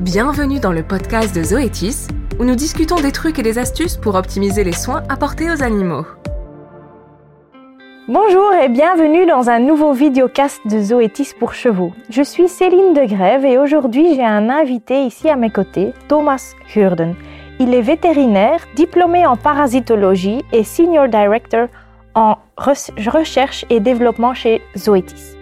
Bienvenue dans le podcast de Zoétis, où nous discutons des trucs et des astuces pour optimiser les soins apportés aux animaux. Bonjour et bienvenue dans un nouveau videocast de Zoétis pour chevaux. Je suis Céline Degrève et aujourd'hui j'ai un invité ici à mes côtés, Thomas Hurden. Il est vétérinaire, diplômé en parasitologie et senior director en recherche et développement chez Zoetis.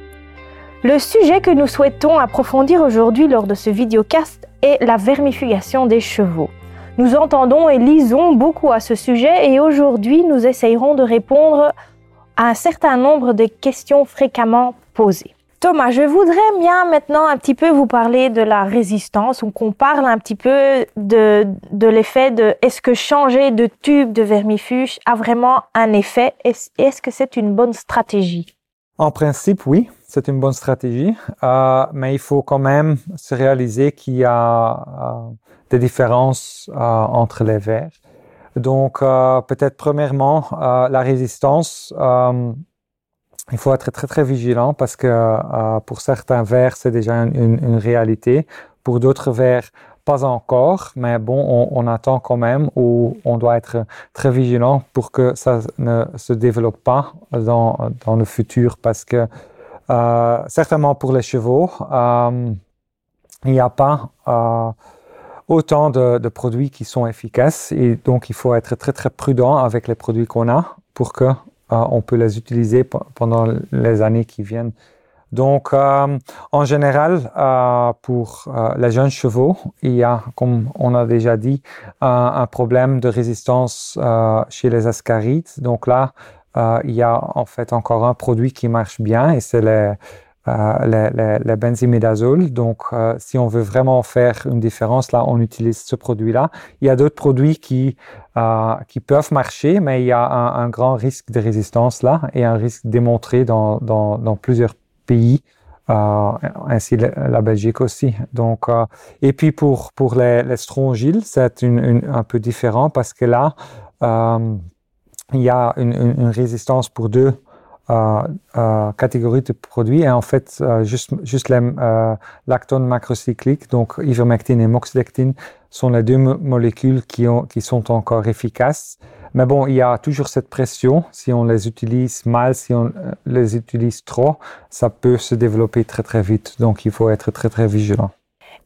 Le sujet que nous souhaitons approfondir aujourd'hui lors de ce videocast est la vermifugation des chevaux. Nous entendons et lisons beaucoup à ce sujet et aujourd'hui nous essayerons de répondre à un certain nombre de questions fréquemment posées. Thomas, je voudrais bien maintenant un petit peu vous parler de la résistance, ou qu'on parle un petit peu de, de l'effet de est-ce que changer de tube de vermifuge a vraiment un effet? Est-ce que c'est une bonne stratégie? En principe, oui c'est une bonne stratégie, euh, mais il faut quand même se réaliser qu'il y a euh, des différences euh, entre les vers. Donc, peut-être premièrement, la résistance, il faut être très très vigilant parce que pour certains vers, c'est déjà une, une, réalité. Pour d'autres vers, pas encore, mais bon, on, attend quand même ou on doit être très vigilant pour que ça ne se développe pas dans, dans le futur parce que euh, certainement pour les chevaux, euh, il n'y a pas euh, autant de, de, produits qui sont efficaces et donc il faut être très très prudent avec les produits qu'on a pour que on peut les utiliser pendant les années qui viennent. Donc, en général, pour les jeunes chevaux, il y a, comme on a déjà dit, un, problème de résistance chez les ascarides. Donc là, euh, il y a en fait encore un produit qui marche bien et c'est le, euh, benzimidazole. Donc, euh, si on veut vraiment faire une différence, là, on utilise ce produit-là. Il y a d'autres produits qui, qui peuvent marcher, mais il y a un, grand risque de résistance là et un risque démontré dans, dans, dans plusieurs pays. Euh, ainsi la, Belgique aussi. Donc, et puis pour pour les, les c'est un peu différent parce que là, il y a une, résistance pour deux euh, euh, catégories de produits et en fait euh, juste, juste les euh, lactones macrocycliques, donc ivermectine et moxidectine, sont les deux molécules qui, ont, qui sont encore efficaces. Mais bon, il y a toujours cette pression. Si on les utilise mal, si on euh, les utilise trop, ça peut se développer très très vite. Donc il faut être très très vigilant.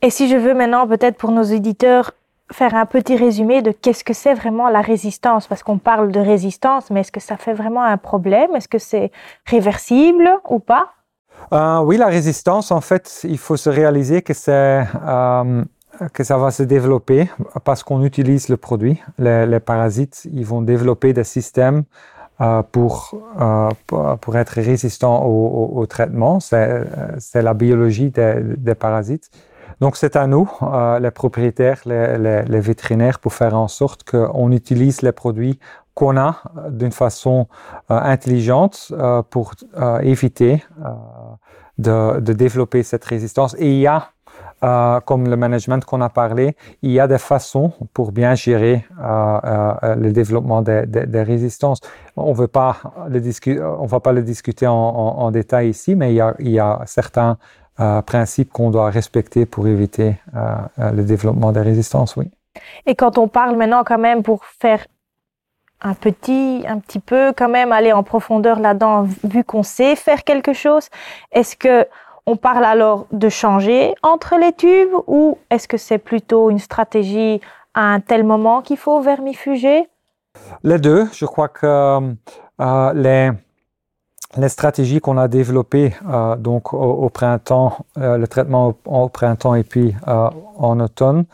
Et si je veux maintenant peut-être pour nos éditeurs faire un petit résumé de qu'est-ce que c'est vraiment la résistance Parce qu'on parle de résistance, mais est-ce que ça fait vraiment un problème? Est-ce que c'est réversible ou pas? Euh, Oui, la résistance, en fait, il faut se réaliser que c'est euh, que ça va se développer parce qu'on utilise le produit. Les, parasites, ils vont développer des systèmes euh, pour, pour être résistants au, au, au traitement. C'est la biologie des parasites. Donc c'est à nous, euh, les propriétaires, les, vétérinaires, pour faire en sorte qu'on utilise les produits qu'on a d'une façon euh, intelligente euh, pour éviter de, développer cette résistance. Et il y a, comme le management qu'on a parlé, il y a des façons pour bien gérer le développement des, des, des, résistances. On on va pas le discuter en, détail ici, mais il y a certains euh, principe qu'on doit respecter pour éviter euh, euh, le développement des résistances, oui. Et quand on parle maintenant quand même pour faire un petit, un petit peu quand même aller en profondeur là-dedans, vu qu'on sait faire quelque chose, est-ce que on parle alors de changer entre les tubes ou est-ce que c'est plutôt une stratégie à un tel moment qu'il faut vermifuger? Les deux. Je crois que euh, les, les stratégies qu'on a développées euh, donc au, printemps, euh, le traitement au, printemps et puis euh, en automne,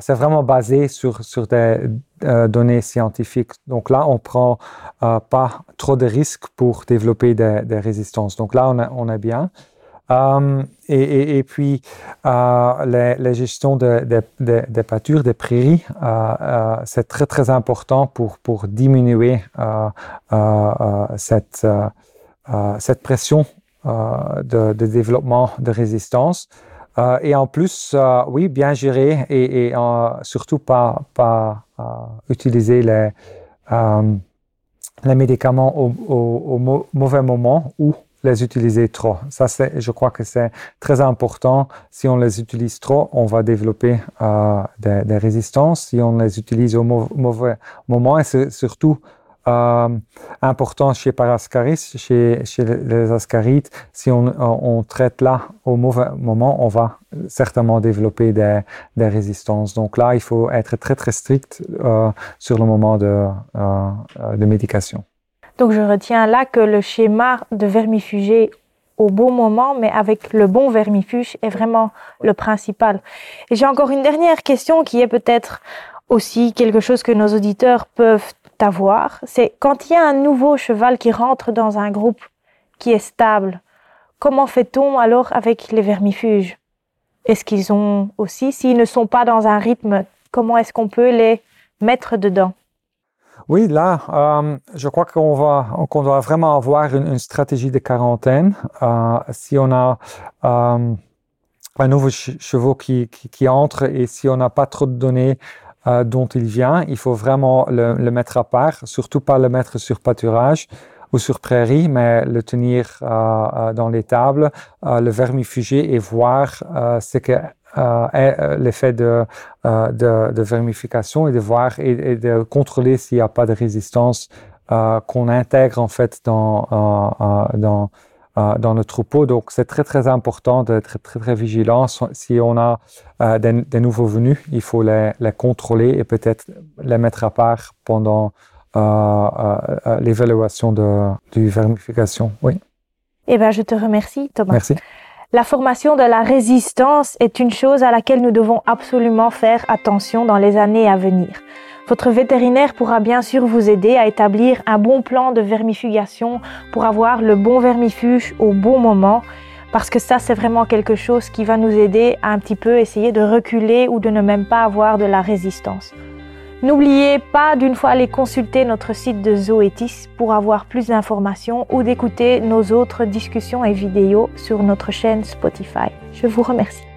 c'est vraiment basé sur, sur des données scientifiques. Donc là, on prend pas trop de risques pour développer des, résistances. Donc là, on est bien. Et, et, puis, les, les gestions des de, pâtures, des prairies, c'est très, très important pour, diminuer cette euh, cette pression euh, de, développement de résistance. Euh, et en plus, oui, bien gérer et, surtout pas, pas utiliser les, médicaments au, au, mauvais moment ou les utiliser trop. Ça, c'est, je crois que c'est très important. Si on les utilise trop, on va développer euh, des, des, résistances. Si on les utilise au mauvais moment, et c'est surtout euh, important chez Parascaris, chez, chez les ascarites, si on, on, traite là au mauvais moment, on va certainement développer des, des résistances. Donc là, il faut être très très strict euh, sur le moment de, euh, de médication. Donc je retiens là que le schéma de vermifuger au bon moment, mais avec le bon vermifuge est vraiment le principal. Et j'ai encore une dernière question qui est peut-être aussi quelque chose que nos auditeurs peuvent avoir. C'est quand il y a un nouveau cheval qui rentre dans un groupe qui est stable, comment fait-on alors avec les vermifuges? Est-ce qu'ils ont aussi, s'ils ne sont pas dans un rythme, comment est-ce qu'on peut les mettre dedans? Oui, là, euh, je crois qu'on va, qu'on doit vraiment avoir une, stratégie de quarantaine. Euh, si on a euh, un nouveau cheval qui, qui, entre et si on n'a pas trop de données dont il vient, il faut vraiment le, mettre à part, surtout pas le mettre sur pâturage ou sur prairie, mais le tenir dans les tables, le vermifuger et voir ce que euh, euh, l'effet de, euh, de, de, vermification et de voir et, et de contrôler s'il n'y a pas de résistance euh, qu'on intègre en fait dans, euh, dans, dans le troupeau. Donc c'est très très important d'être très très vigilant. Si on a des, des, nouveaux venus, il faut les, les contrôler et peut-être les mettre à part pendant l'évaluation de, du vermification. Oui. Eh ben, je te remercie, Thomas. Merci. La formation de la résistance est une chose à laquelle nous devons absolument faire attention dans les années à venir. Votre vétérinaire pourra bien sûr vous aider à établir un bon plan de vermifugation pour avoir le bon vermifuge au bon moment, parce que ça c'est vraiment quelque chose qui va nous aider à un petit peu essayer de reculer ou de ne même pas avoir de la résistance. N'oubliez pas d'une fois aller consulter notre site de Zoetis pour avoir plus d'informations ou d'écouter nos autres discussions et vidéos sur notre chaîne Spotify. Je vous remercie.